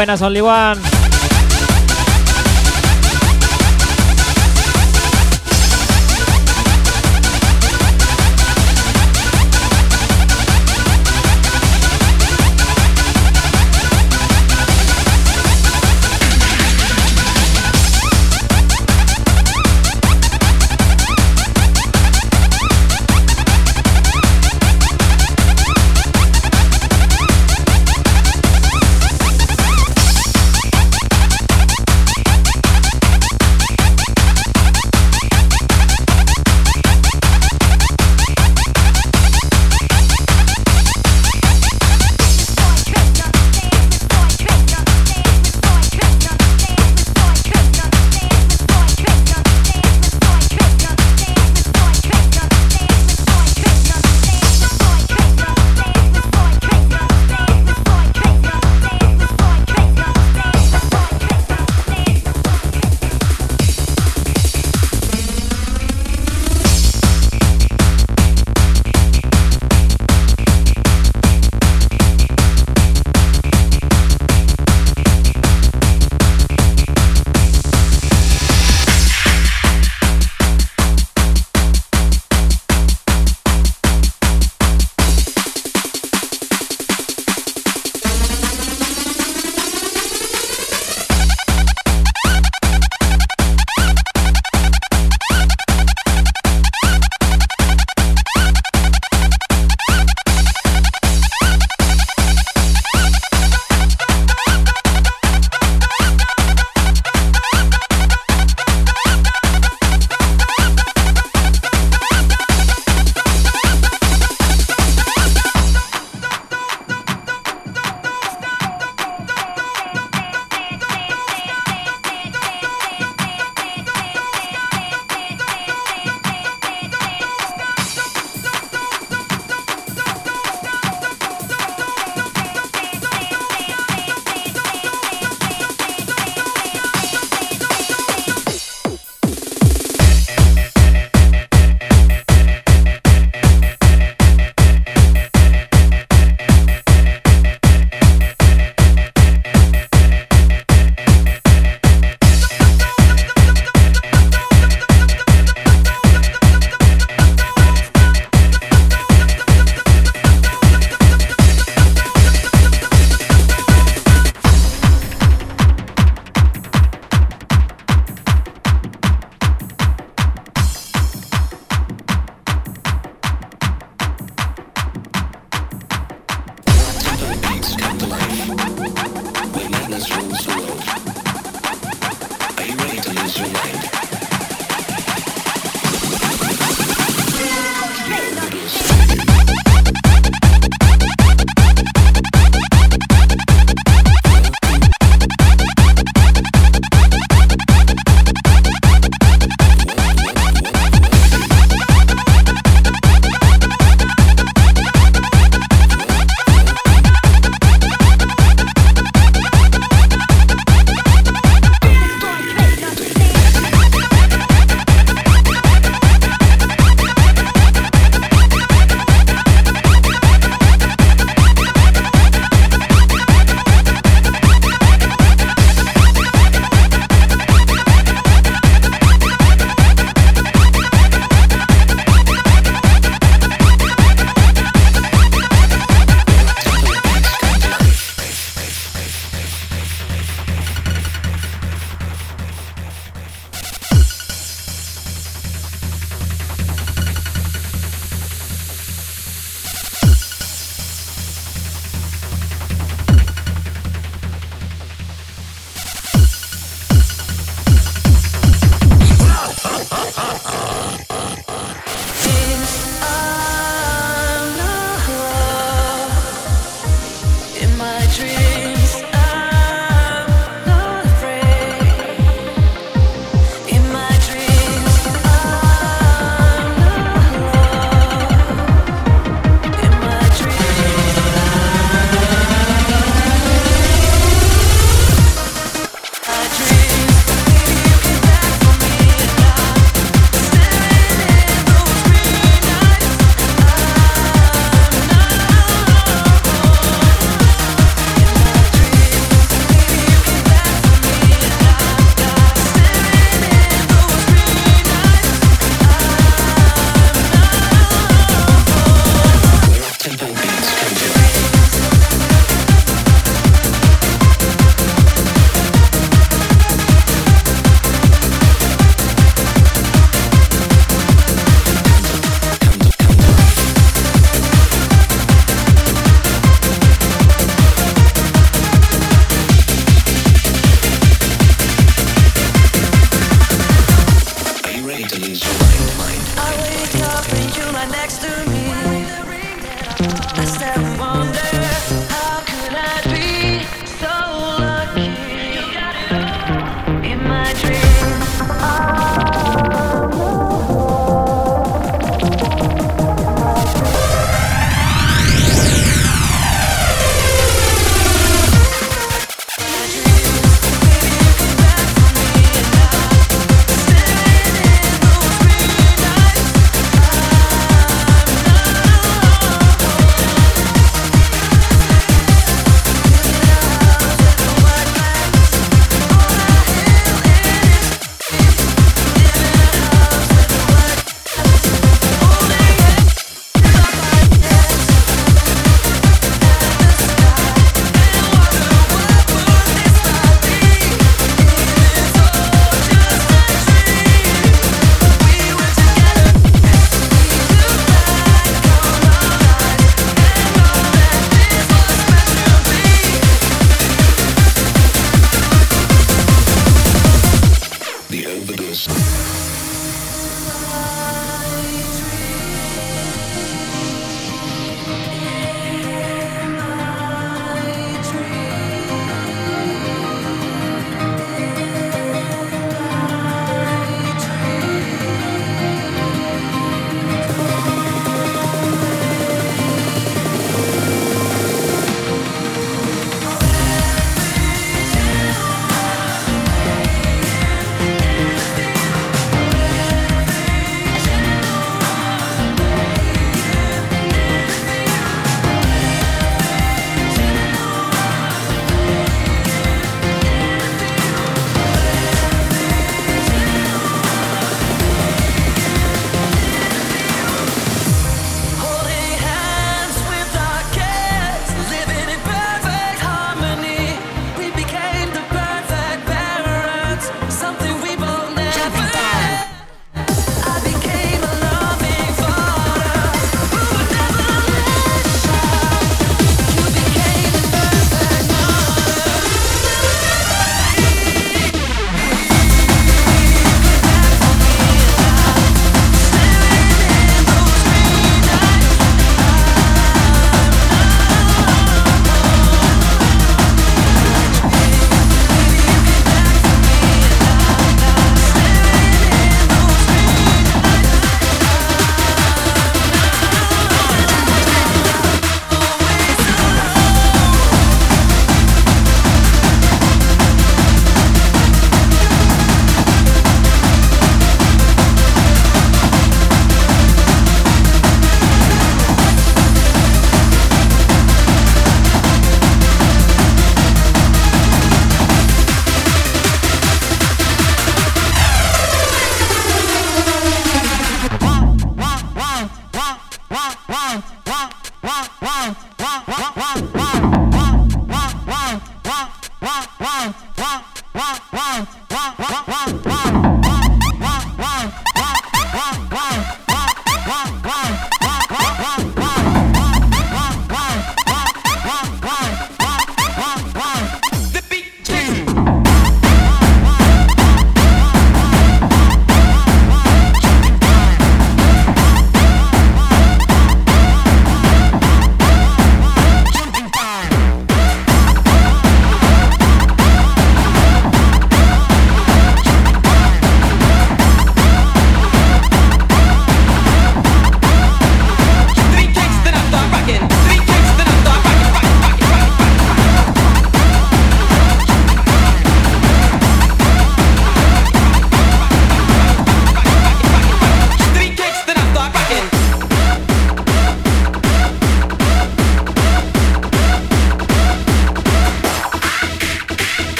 Buenas, Only One.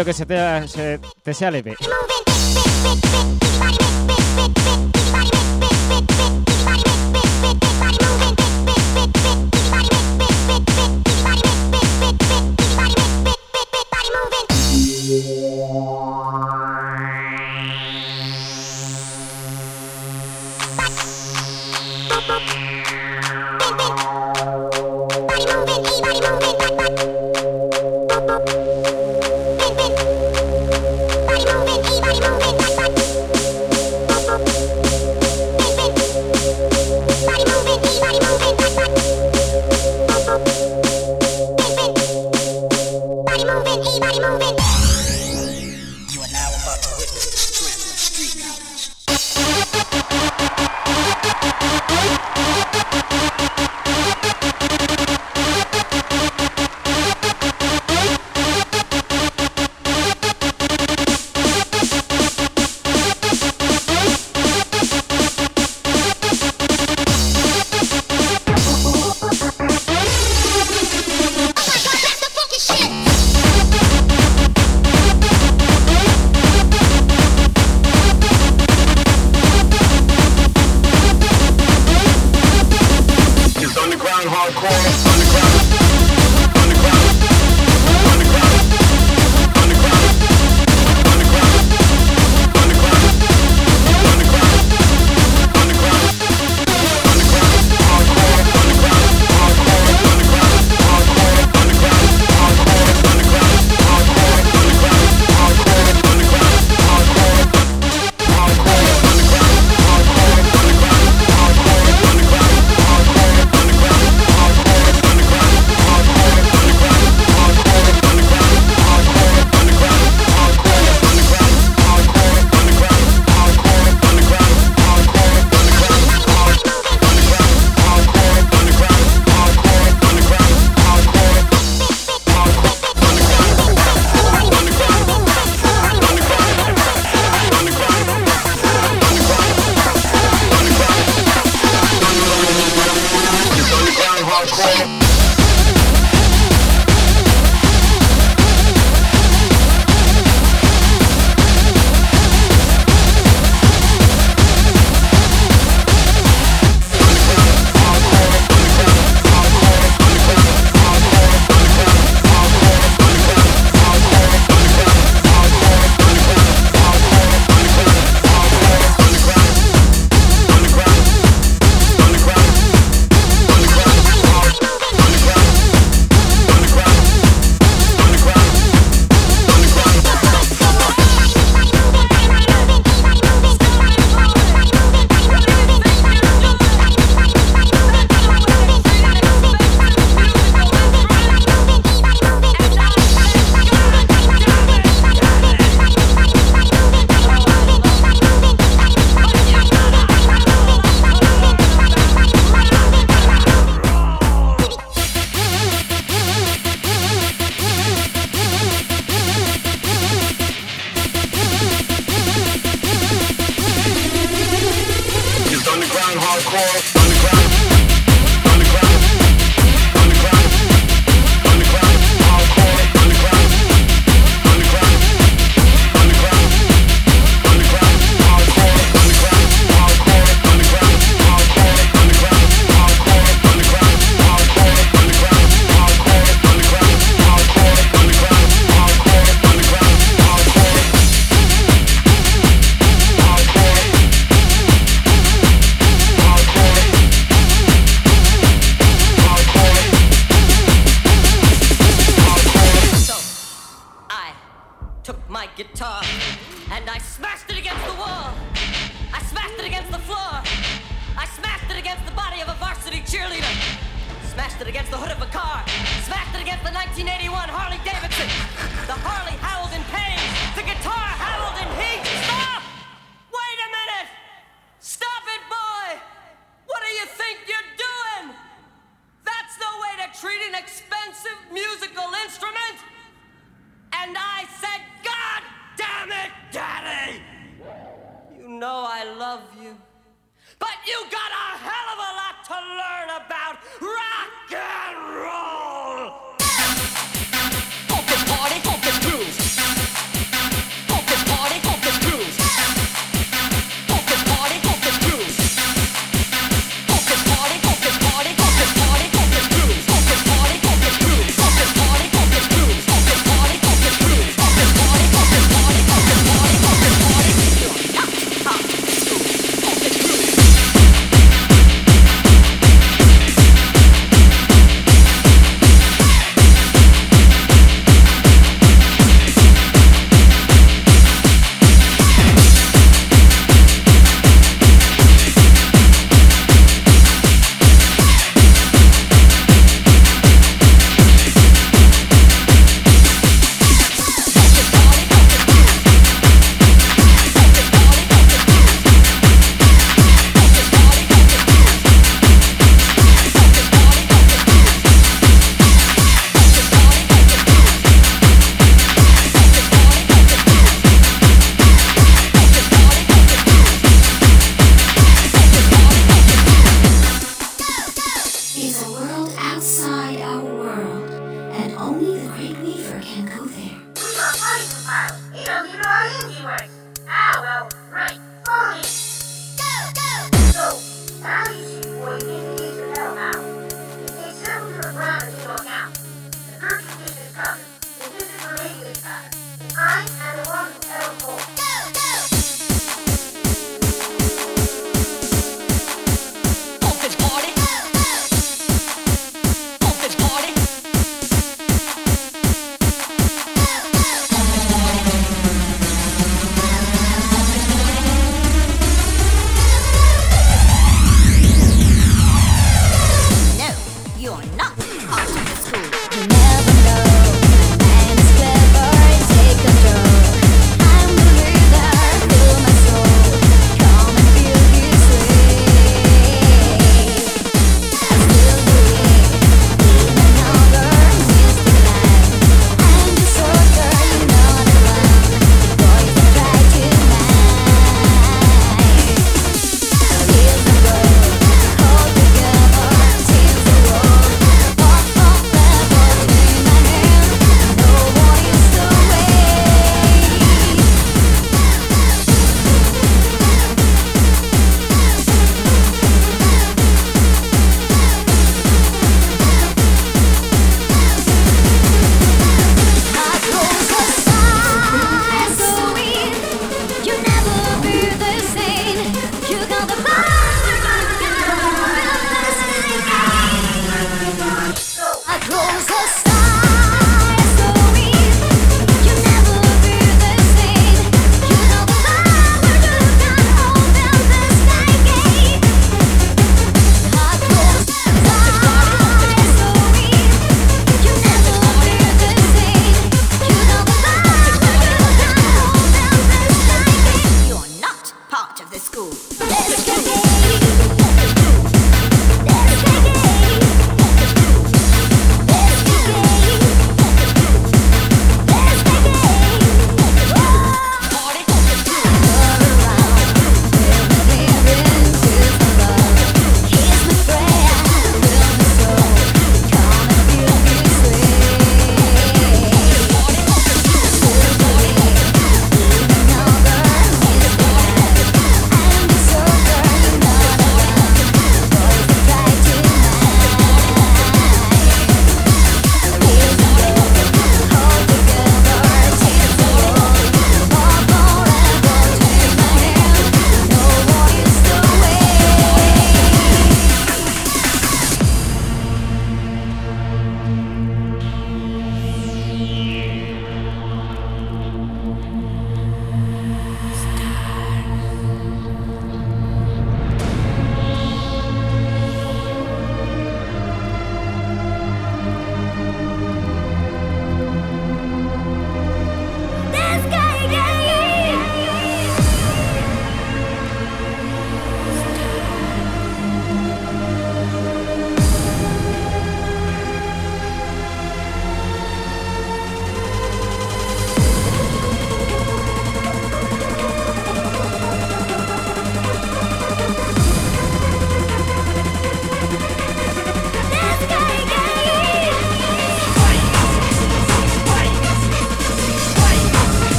Tío, que se te, se te sea leve.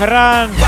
Ferran.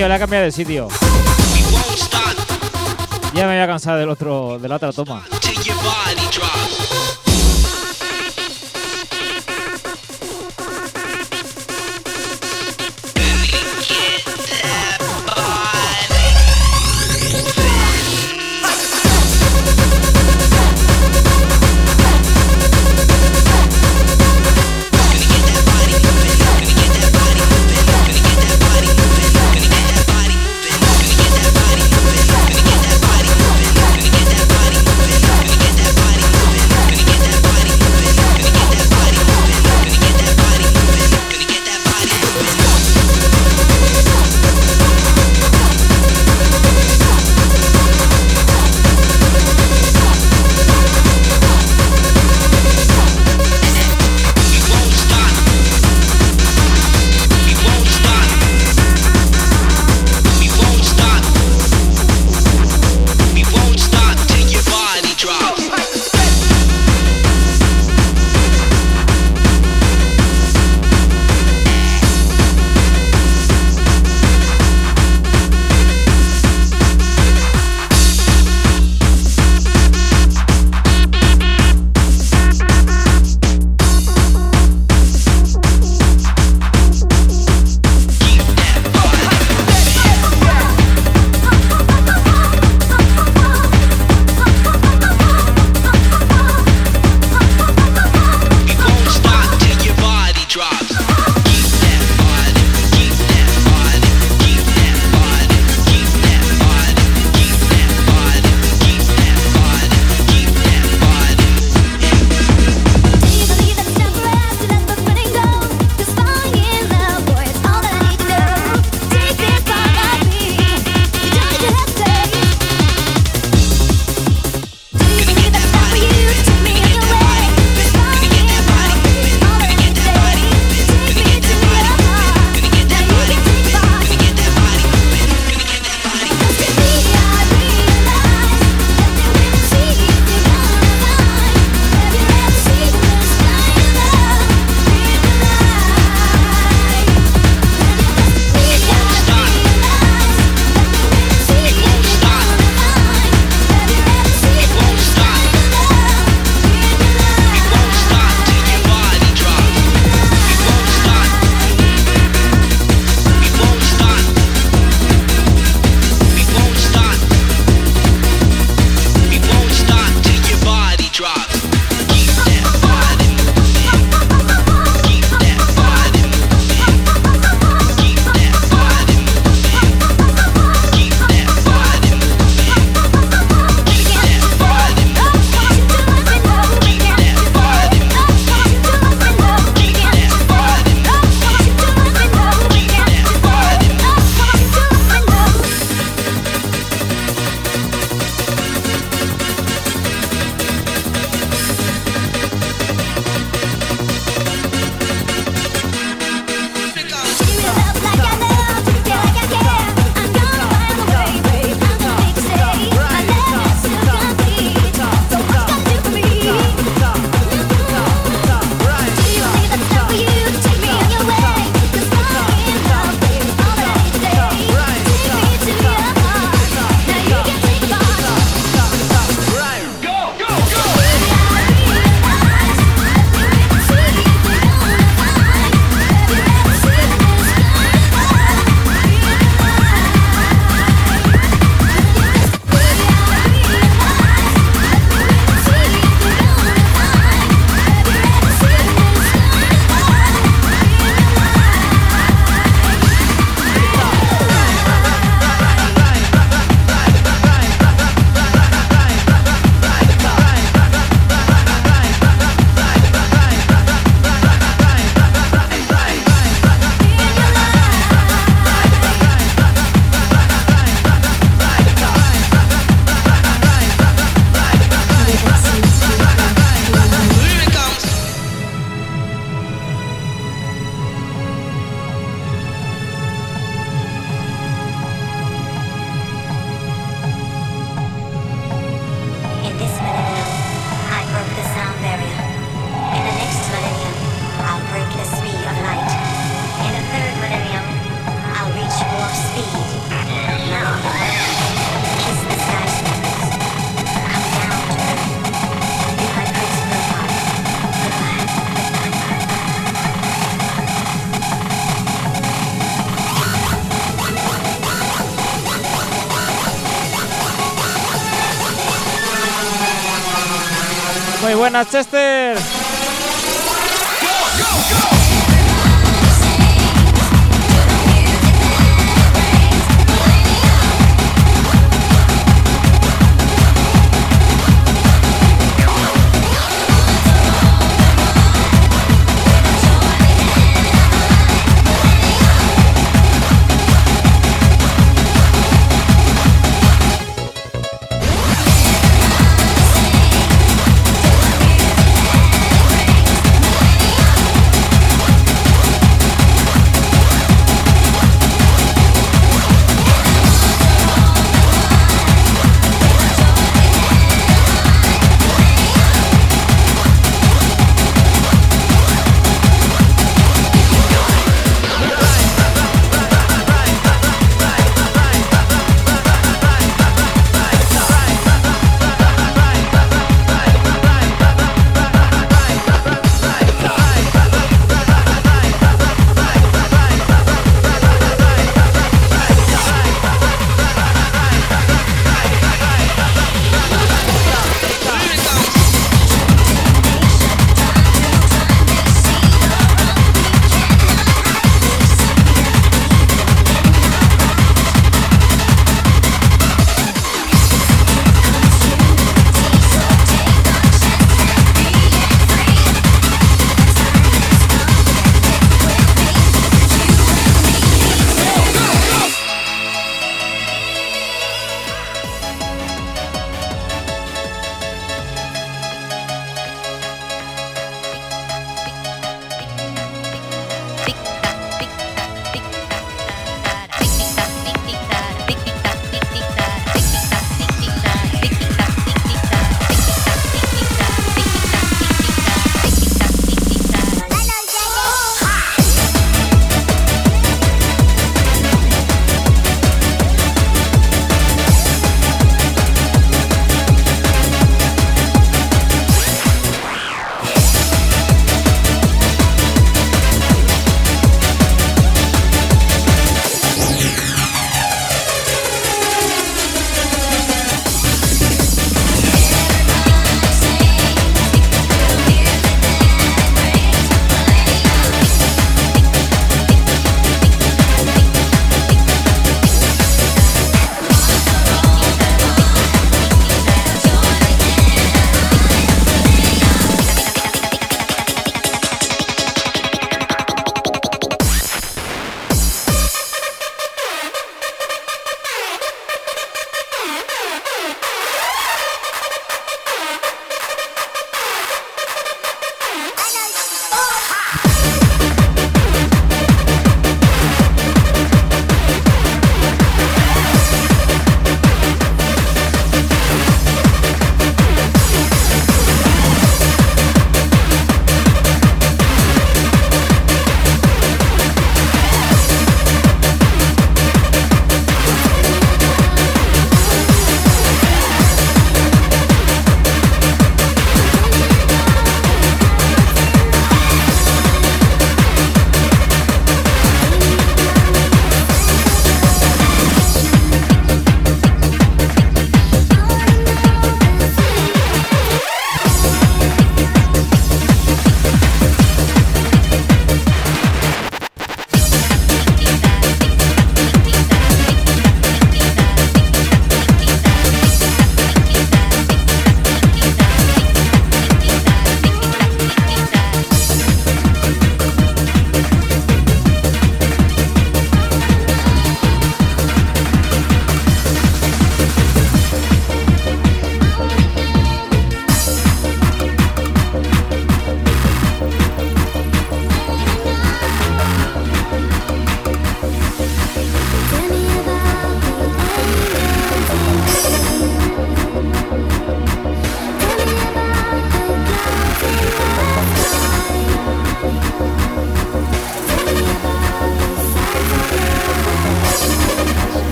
tío, le ha cambiado de sitio. Ya me había cansado del otro, de la otra toma. Chester.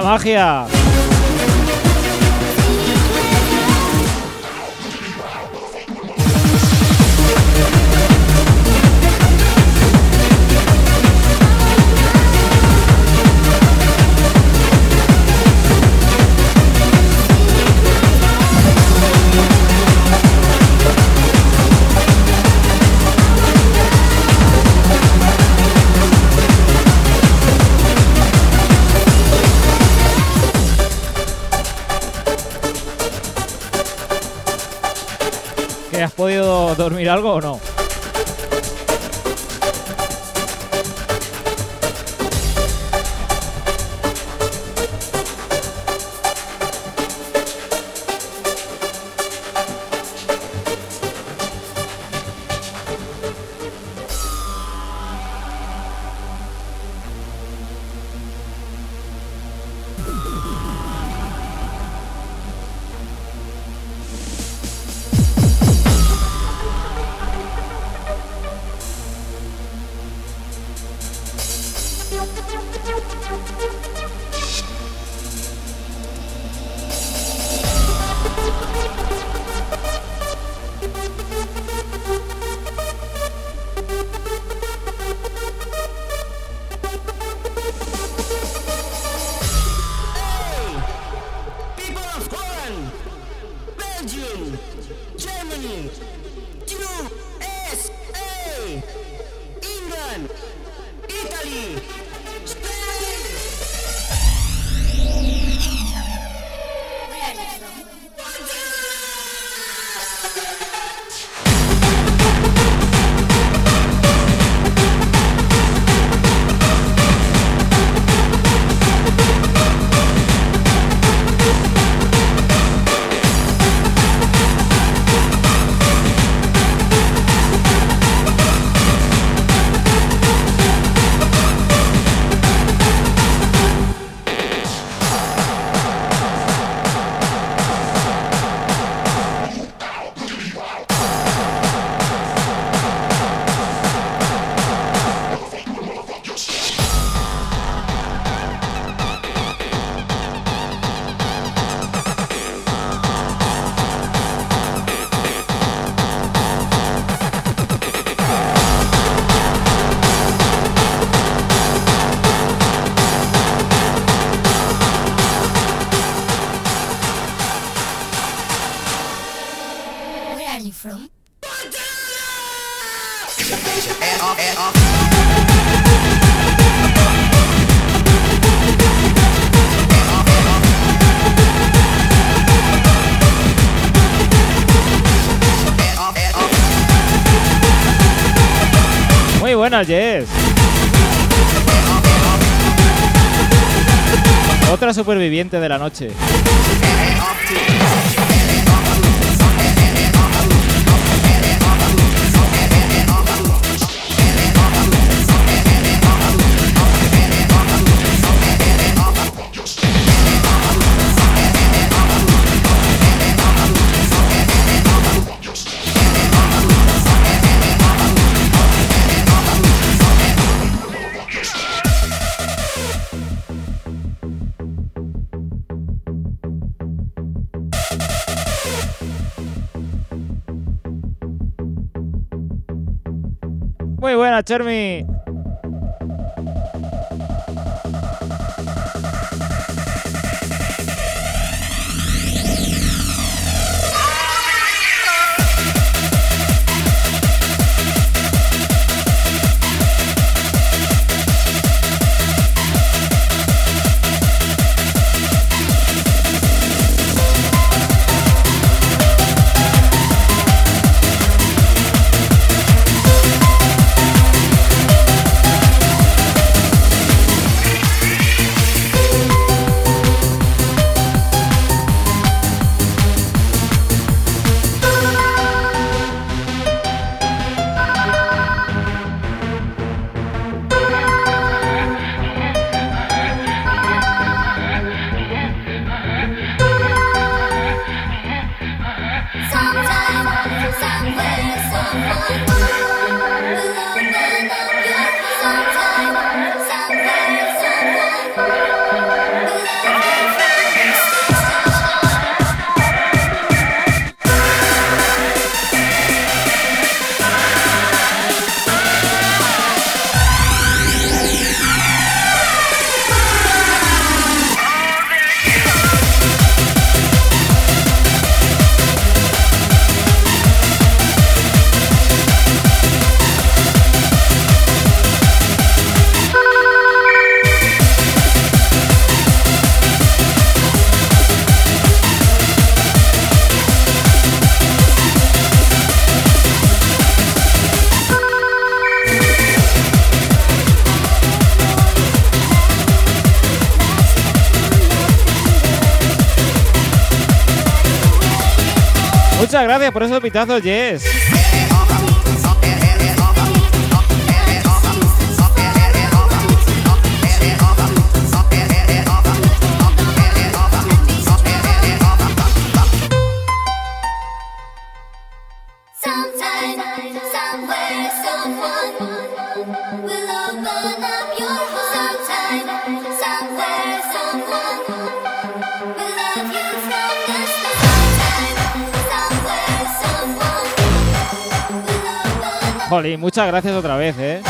La magia. Dormir algo o no? Buenas, Jess. Otra superviviente de la noche. Muy por esos pitazos, Jess. Muchas gracias otra vez, ¿eh?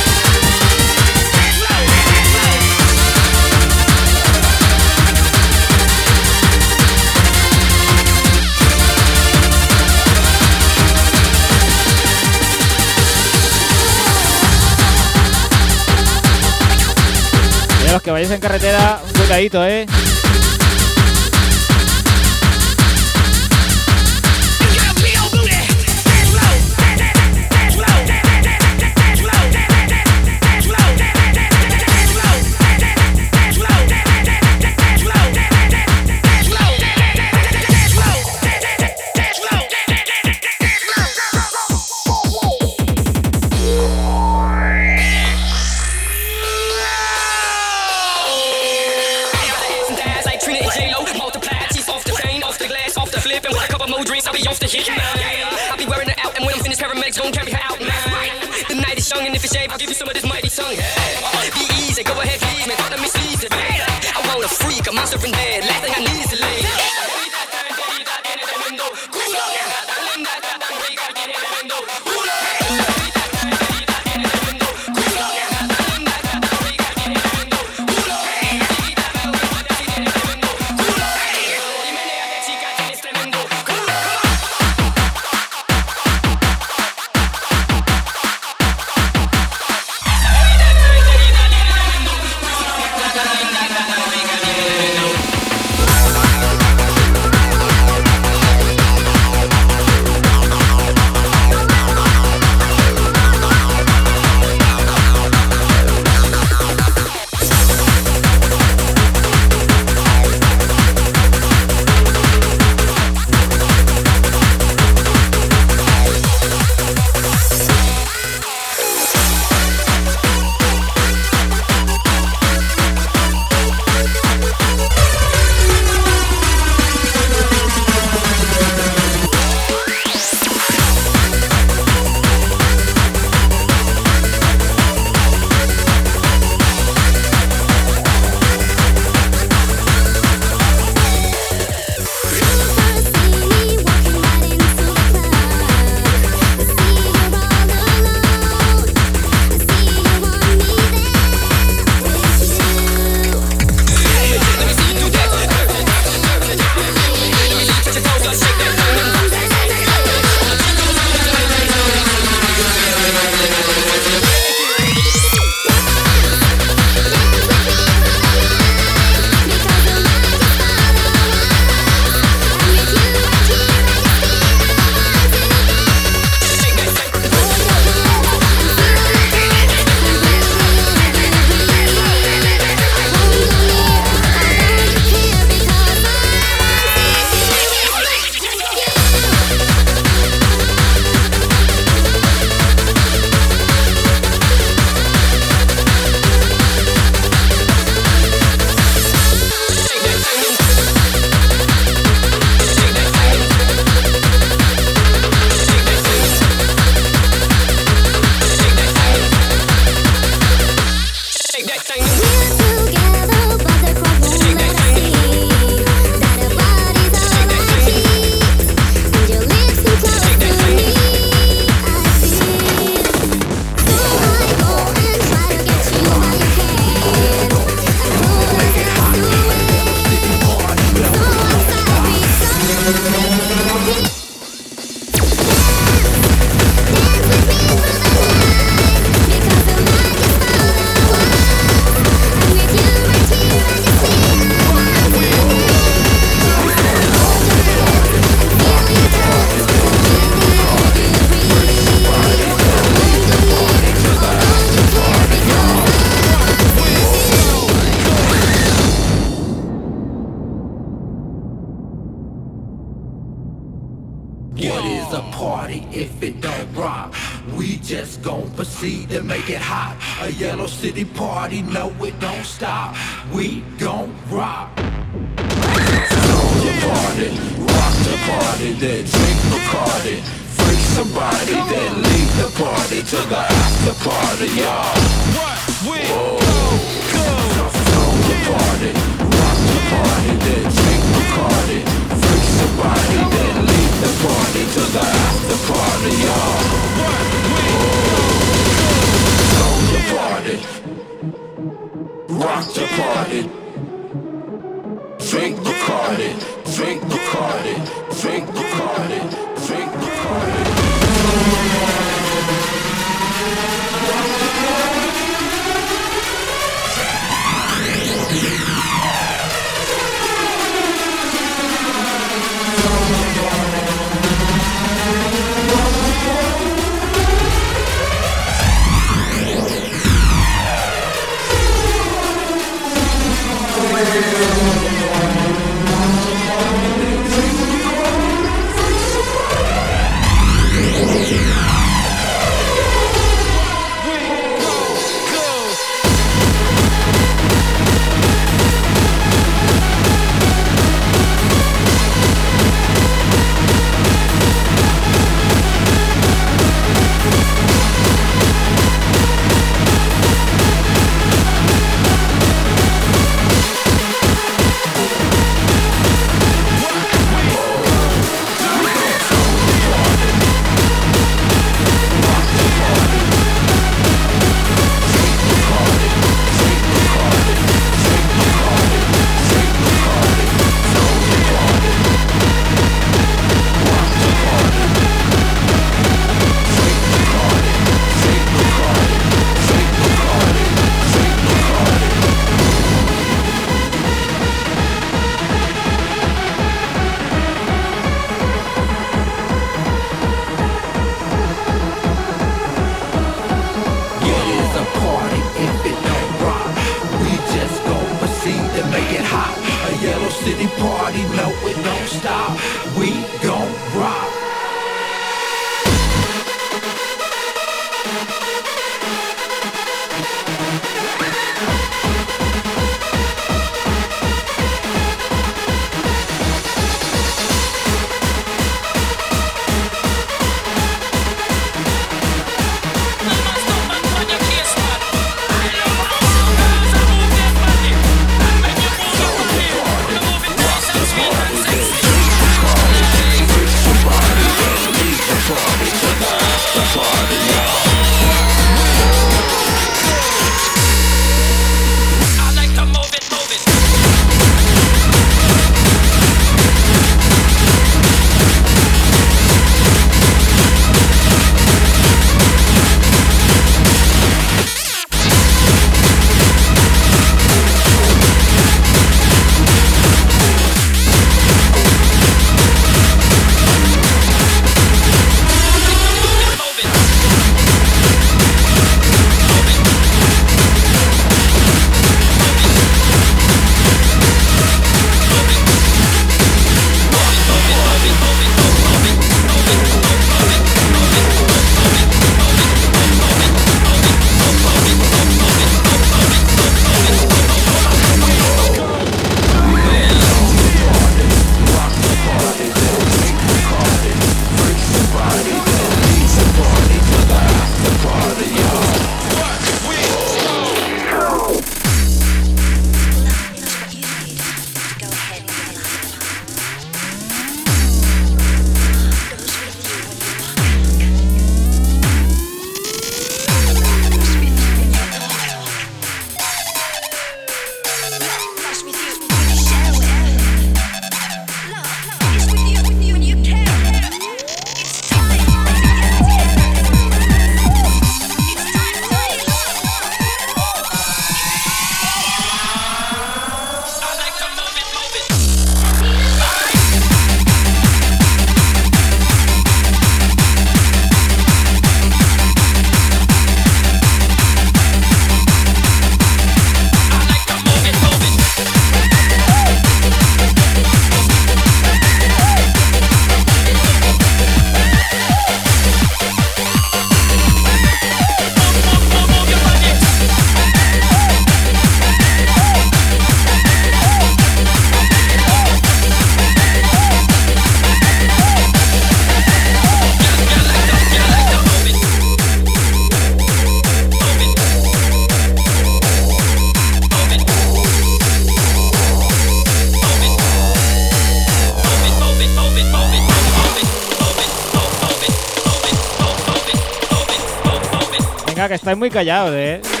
Estáis muy callados, ¿eh?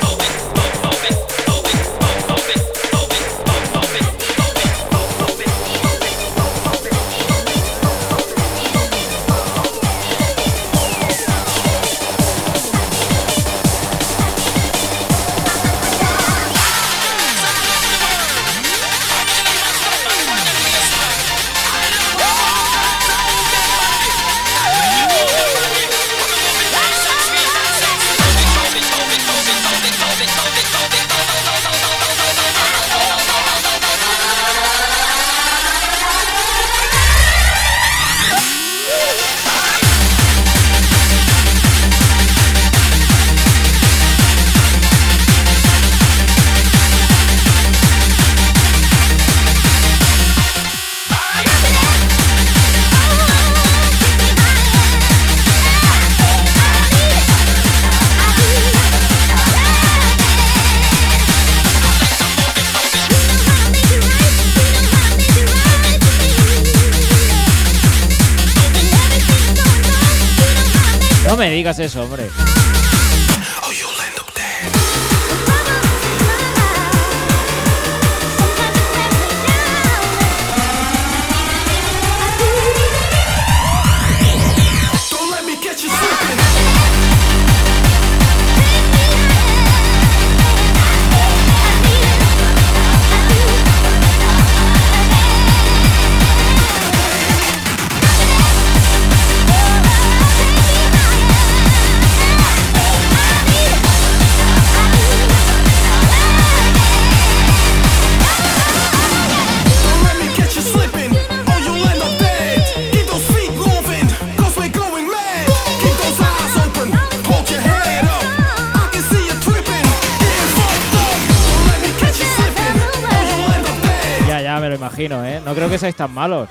me digas eso, hombre. que seáis tan malos.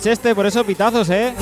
Cheste, por eso pitazos, ¿eh?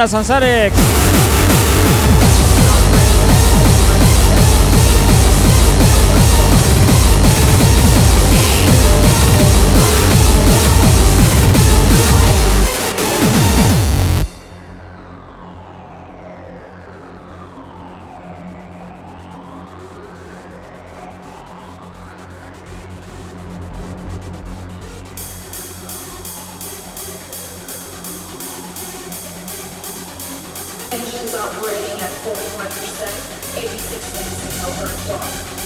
Ana Sanzarek. operating at 41%, 86 days ago, Earth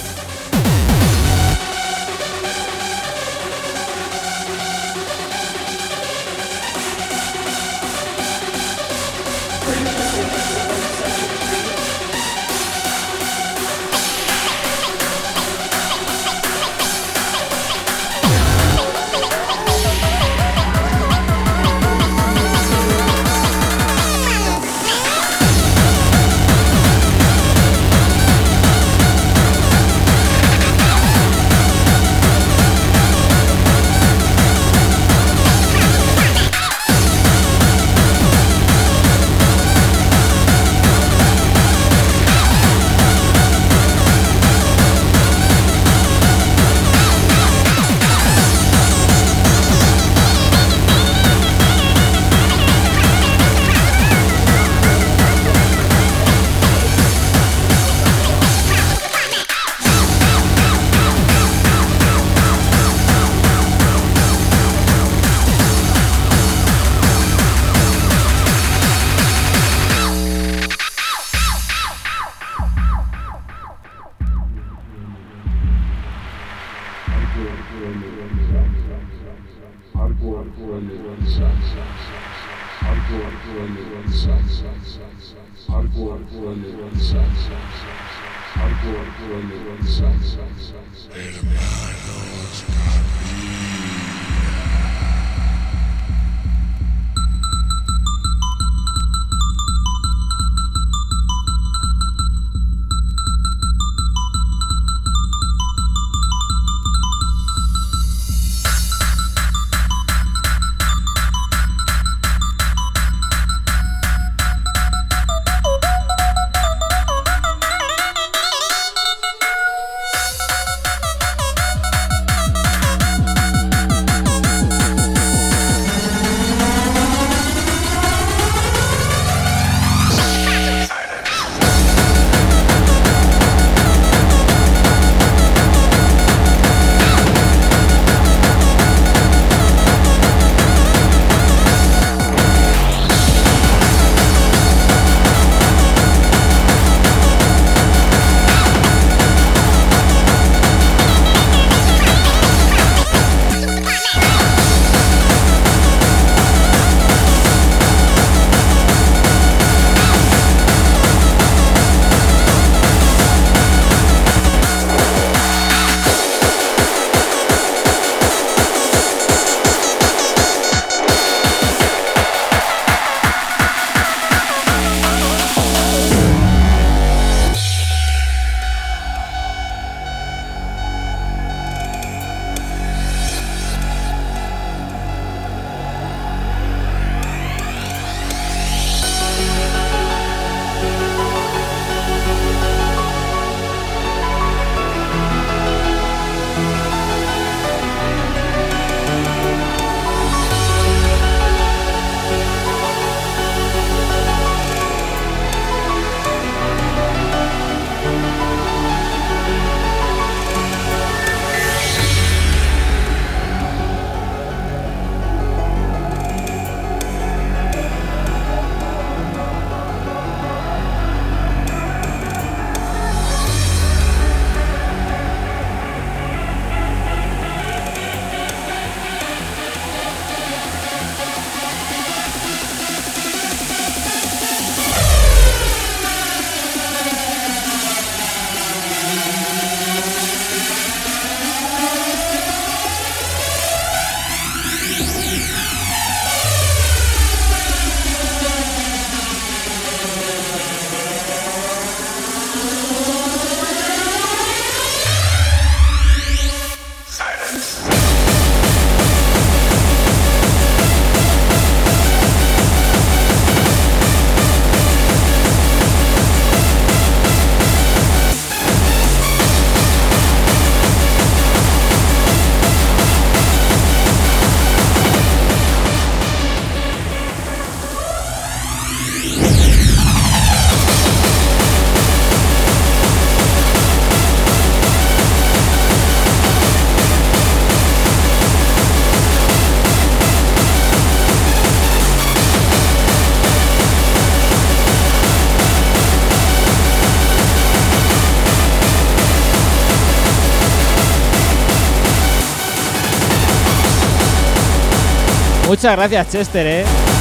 Muchas gracias, Chester, eh.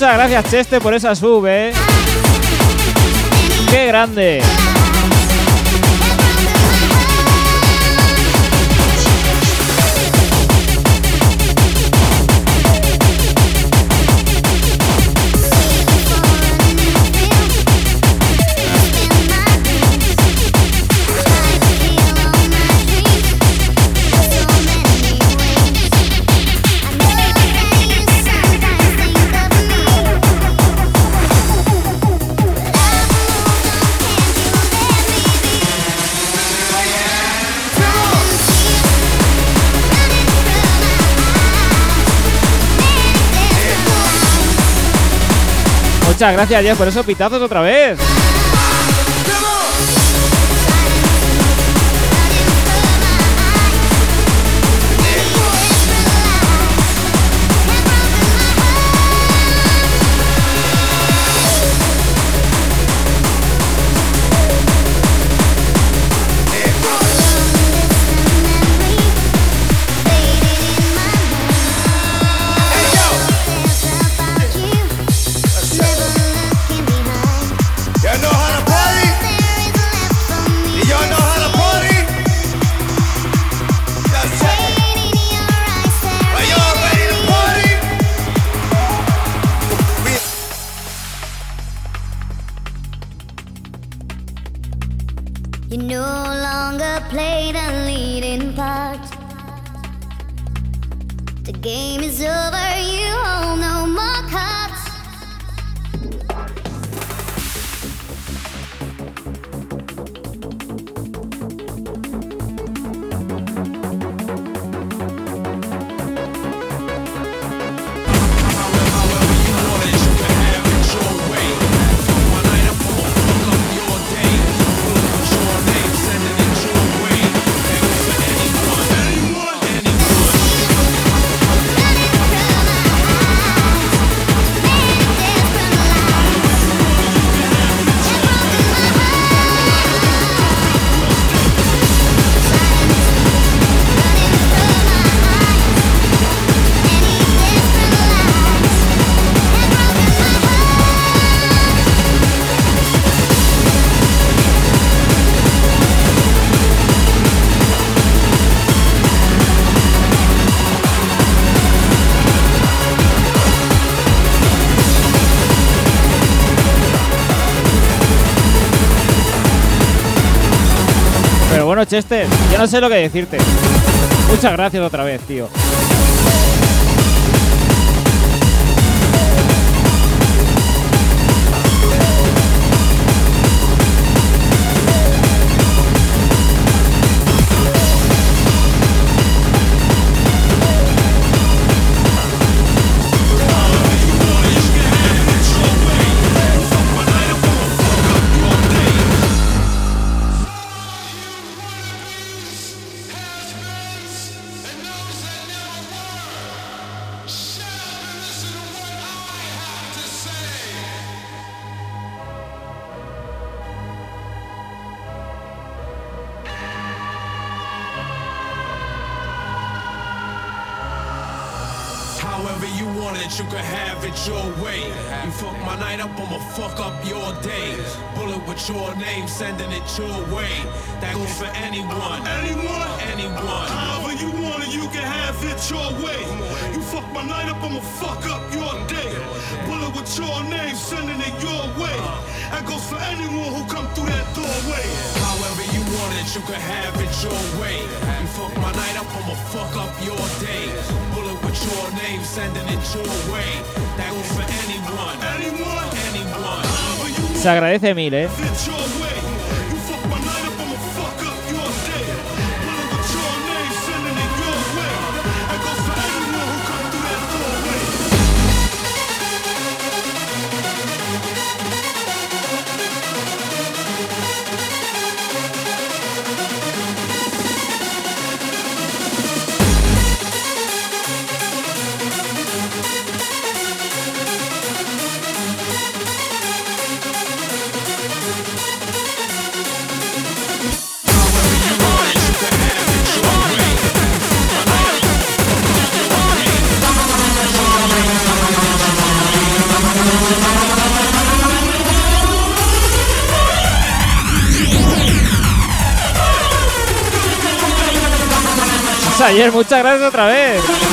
Muchas gracias, Cheste, por esa sub, ¿eh? ¡Qué grande! Muchas gracias, Jeff, por esos pitazos otra vez. Bueno, Chester, yo no sé lo que decirte. Muchas gracias otra vez, tío. 13.000, ¿eh? Muchas gracias otra vez.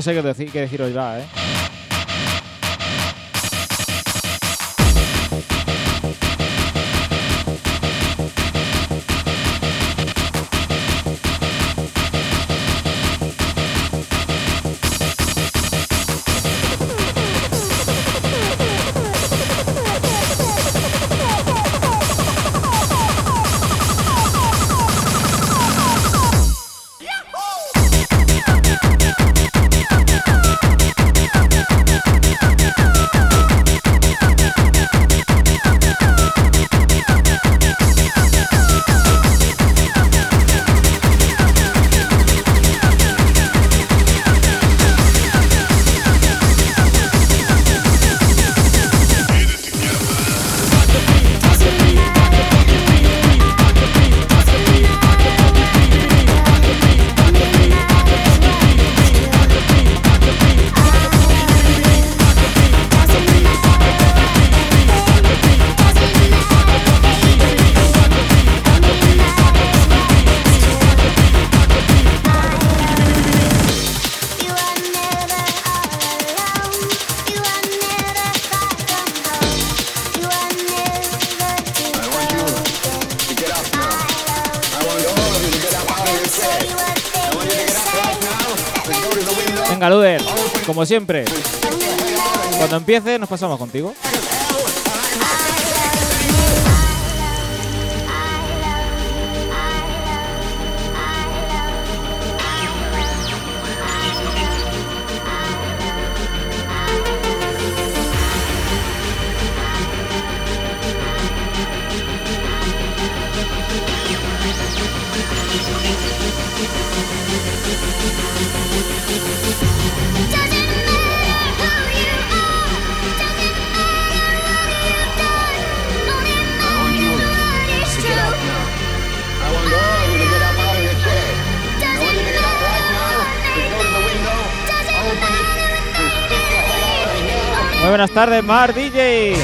no sé qué, decir, qué deciros ya, ¿eh? Venga, Luder, como siempre. Cuando empiece, nos pasamos contigo. Buenas tardes, Mar DJ.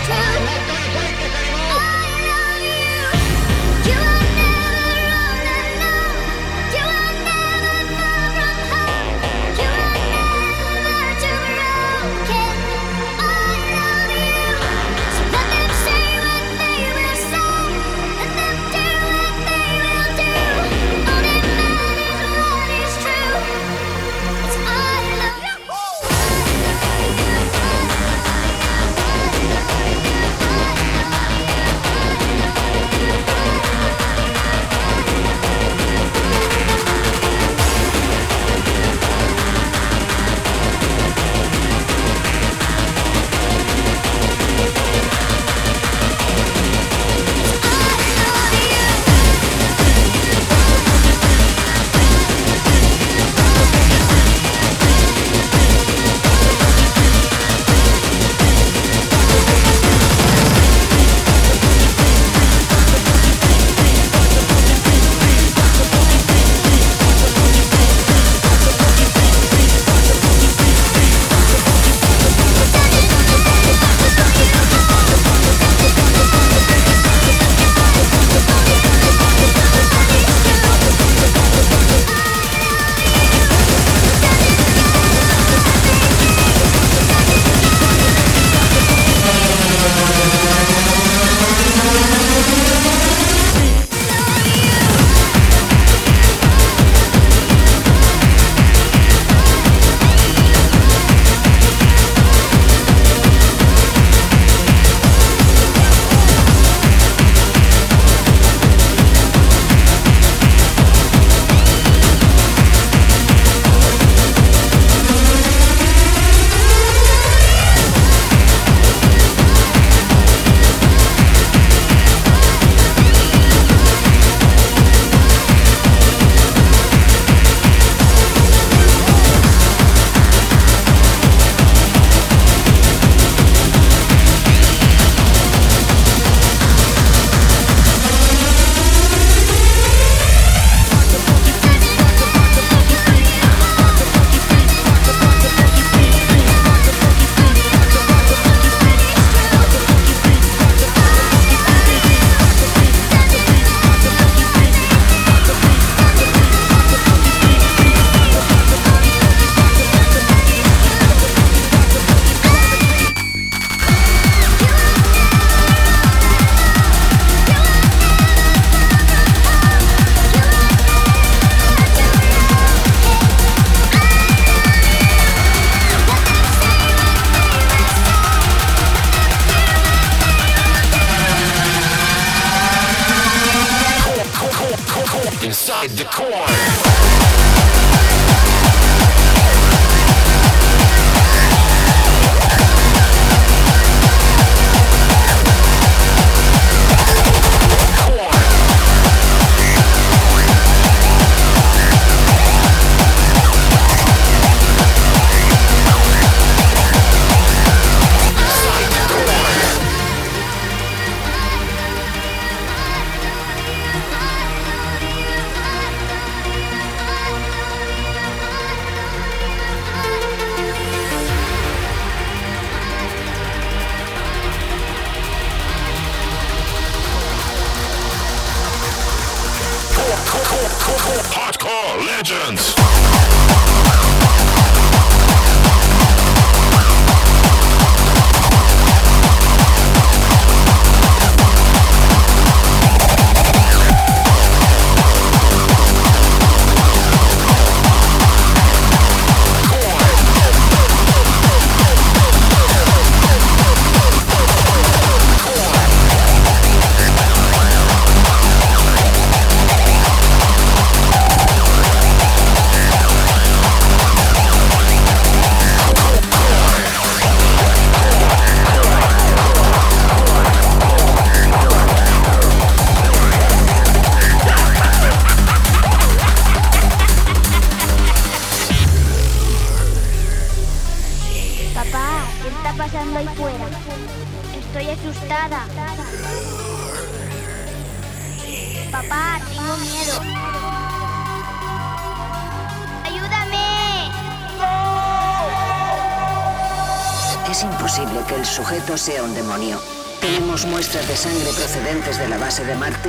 House.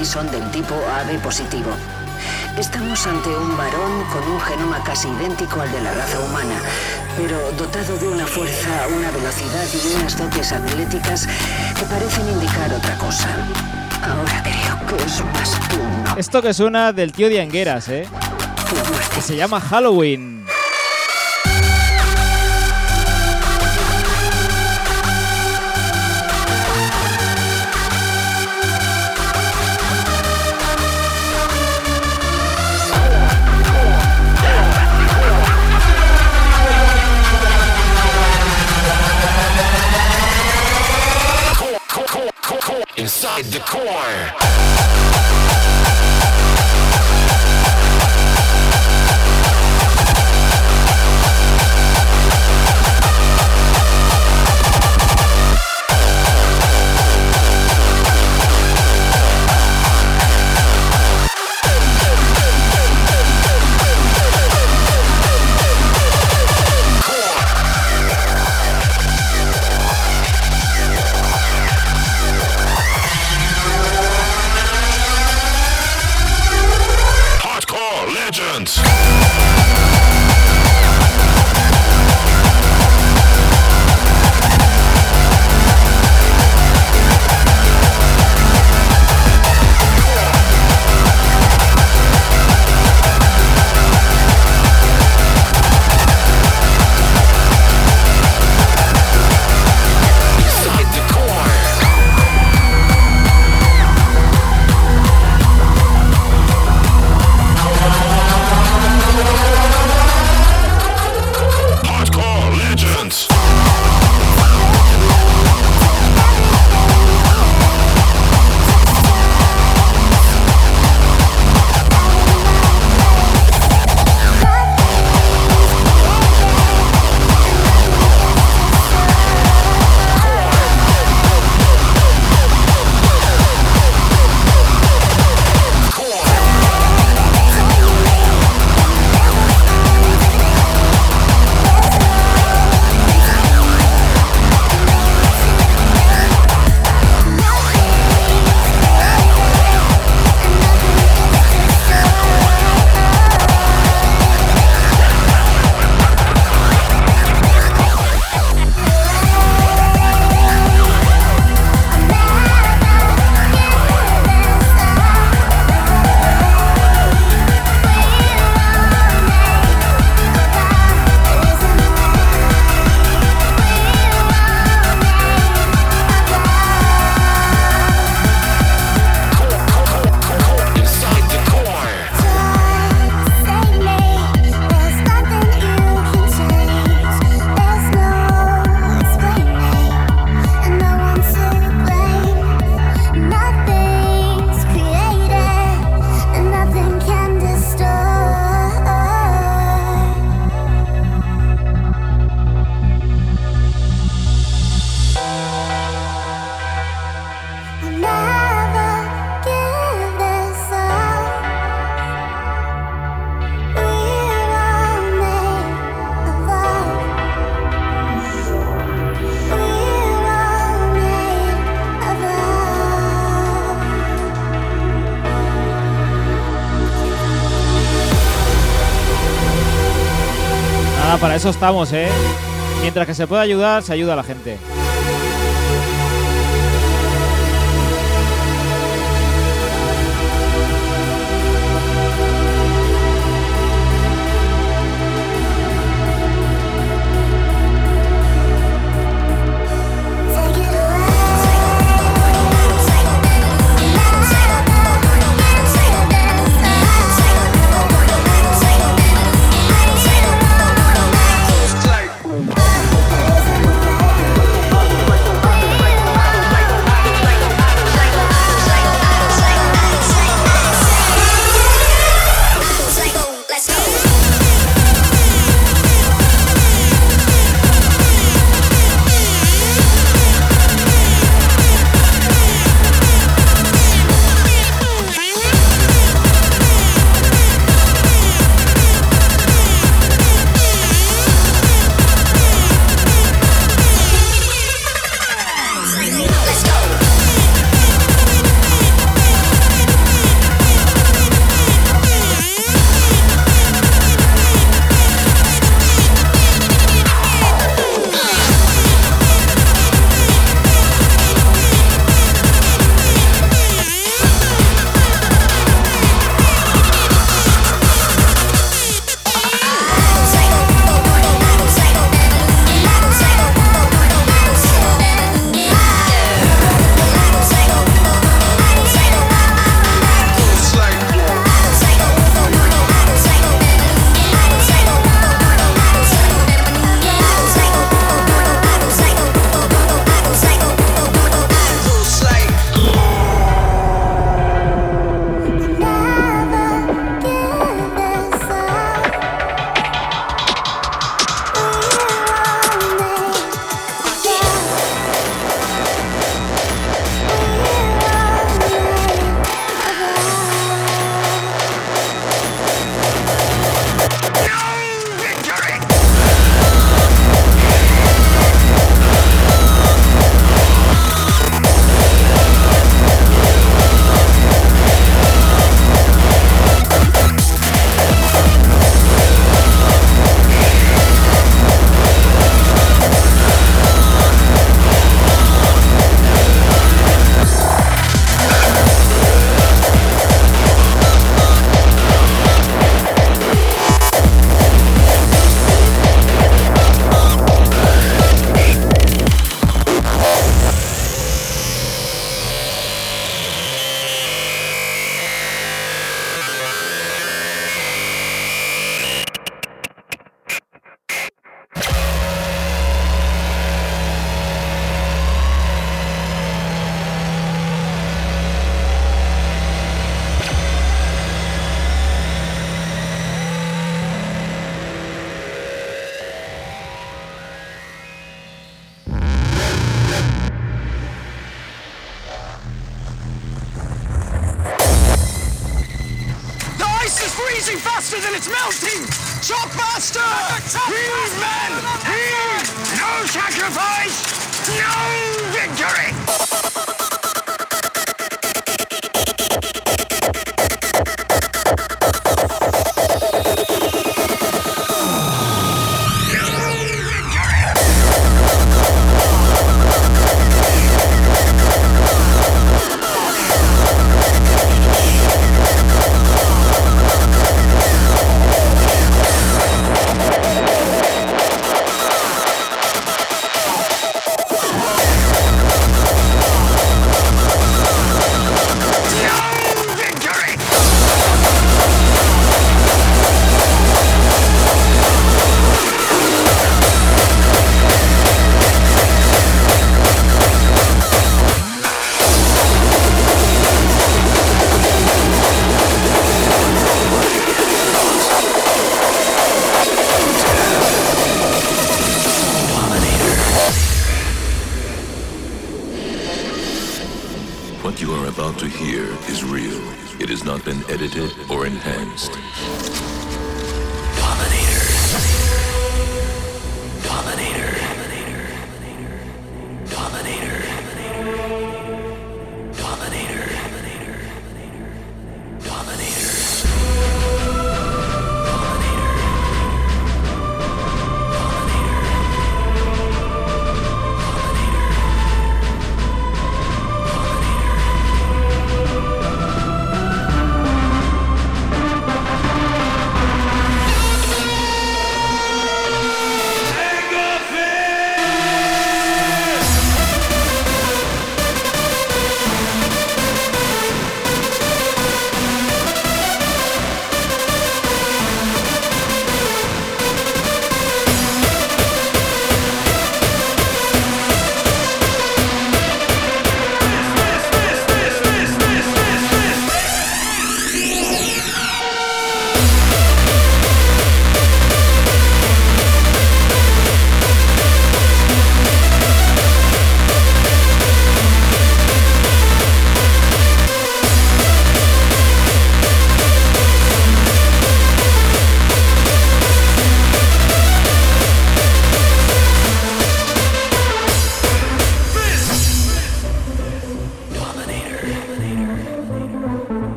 Y son del tipo AB positivo. Estamos ante un varón con un genoma casi idéntico al de la raza humana, pero dotado de una fuerza, una velocidad y unas dotes atléticas que parecen indicar otra cosa. Ahora creo que es más que un no. Esto que suena del tío de Angueras, ¿eh? Que se llama Halloween. Inside the core. Para eso estamos, ¿eh? Mientras que se pueda ayudar, se ayuda a la gente.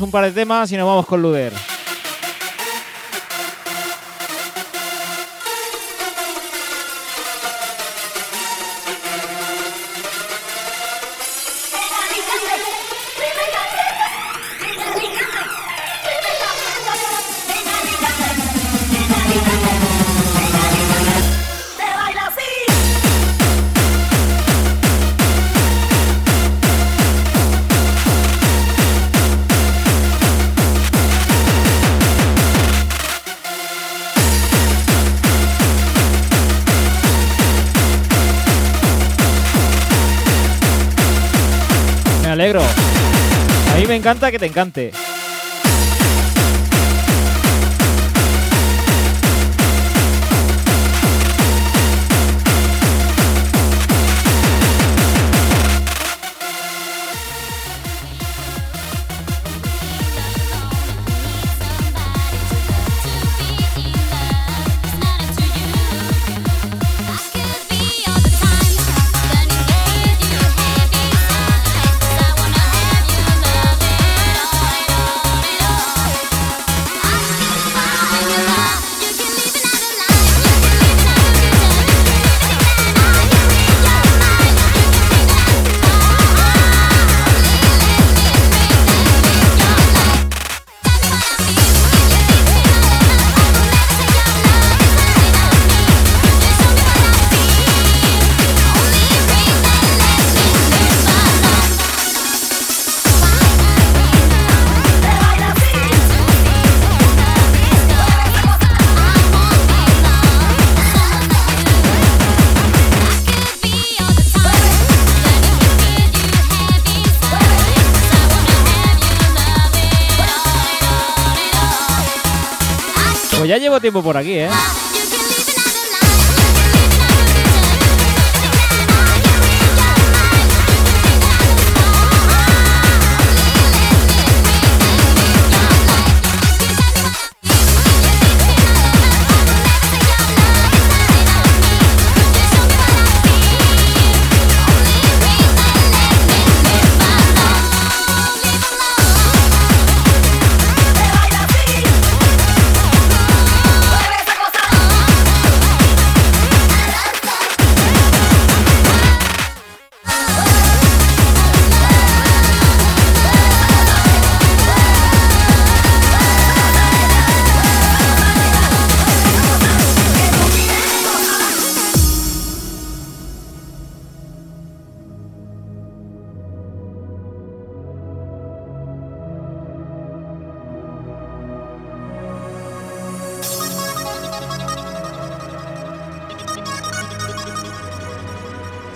Un par de temas y nos vamos con Luder. Que te encante. Tiempo por aquí, ¿eh?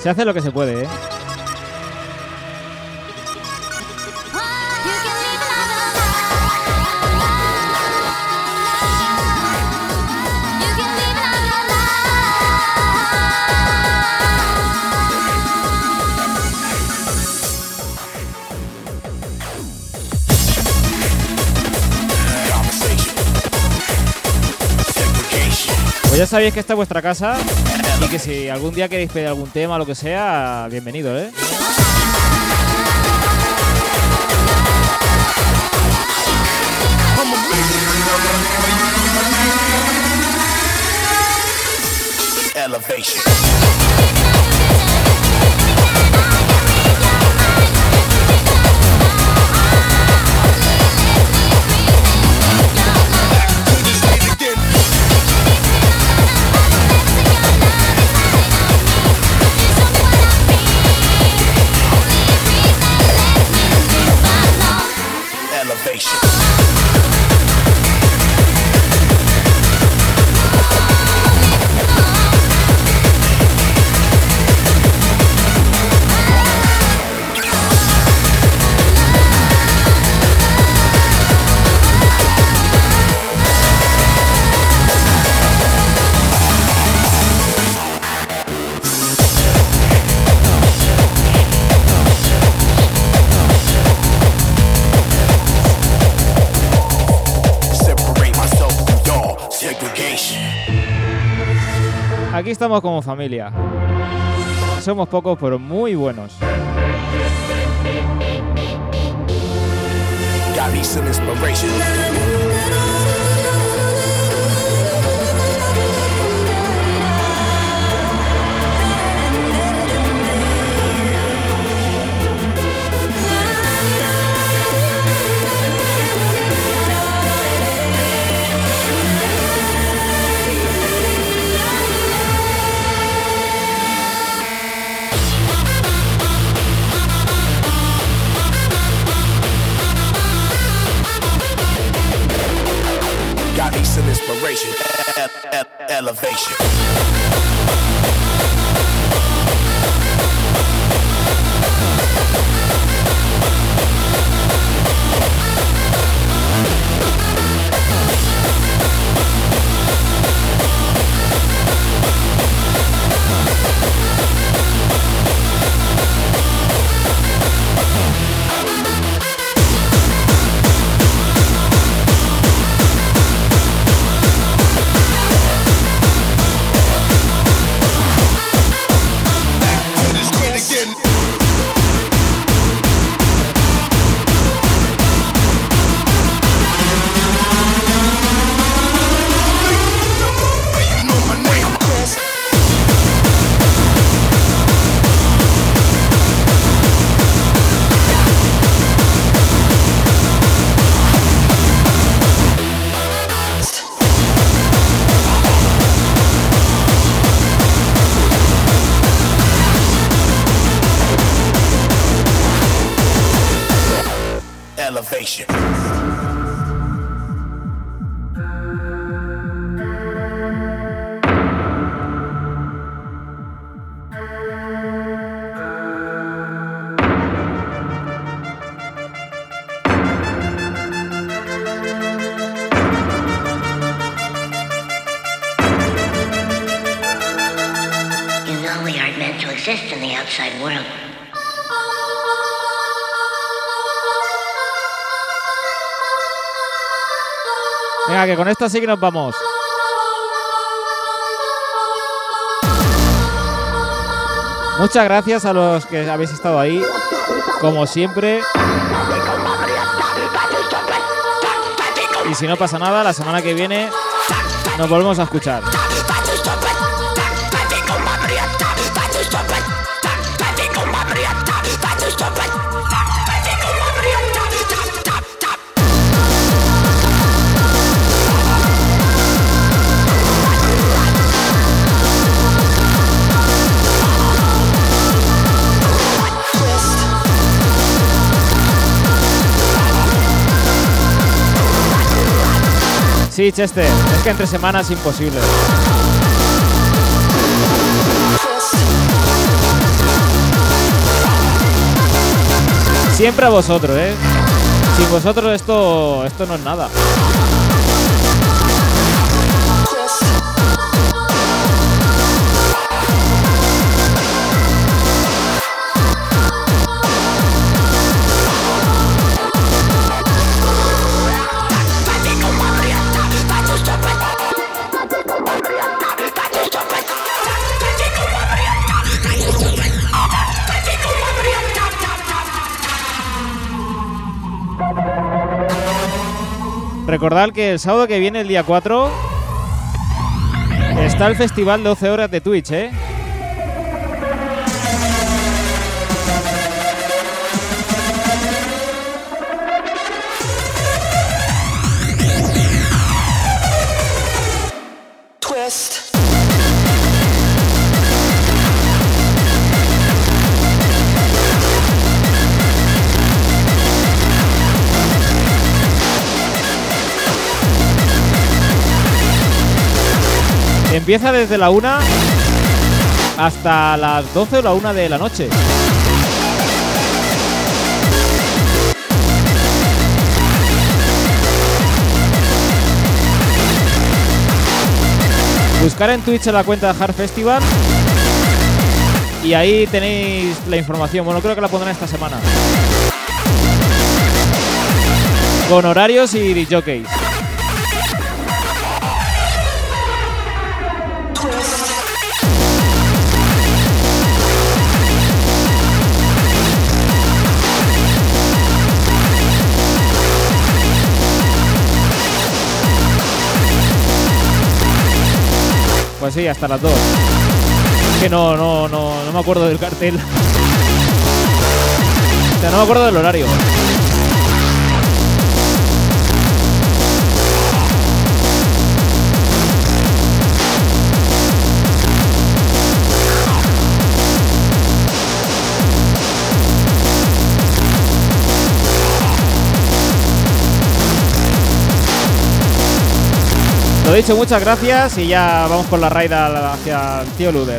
Se hace lo que se puede, ¿eh? Pues ya sabéis que esta es vuestra casa y que si algún día queréis pedir algún tema o lo que sea, bienvenido, ¿eh? Estamos como familia. Somos pocos, pero muy buenos. Got me some inspiration. E- e- e- elevation. Con esta sí que nos vamos. Muchas gracias a los que habéis estado ahí. Como siempre. Y si no pasa nada, la semana que viene nos volvemos a escuchar. Sí, Chester, es que entre semanas es imposible. Siempre a vosotros, ¿eh? Sin vosotros esto, esto no es nada. Recordad que el sábado que viene, el día 4, está el festival de 12 horas de Twitch, ¿eh? Empieza desde la 1 hasta las 12 o la 1 de la noche. Buscar en Twitch la cuenta de Hard Festival y ahí tenéis la información. Bueno, creo que la pondrán esta semana. Con horarios y jockeys. Pues sí, hasta las 2. Que no, no, no, no me acuerdo del cartel. O sea, no me acuerdo del horario. Lo dicho, muchas gracias y ya vamos con la raid al- hacia el tío Luder.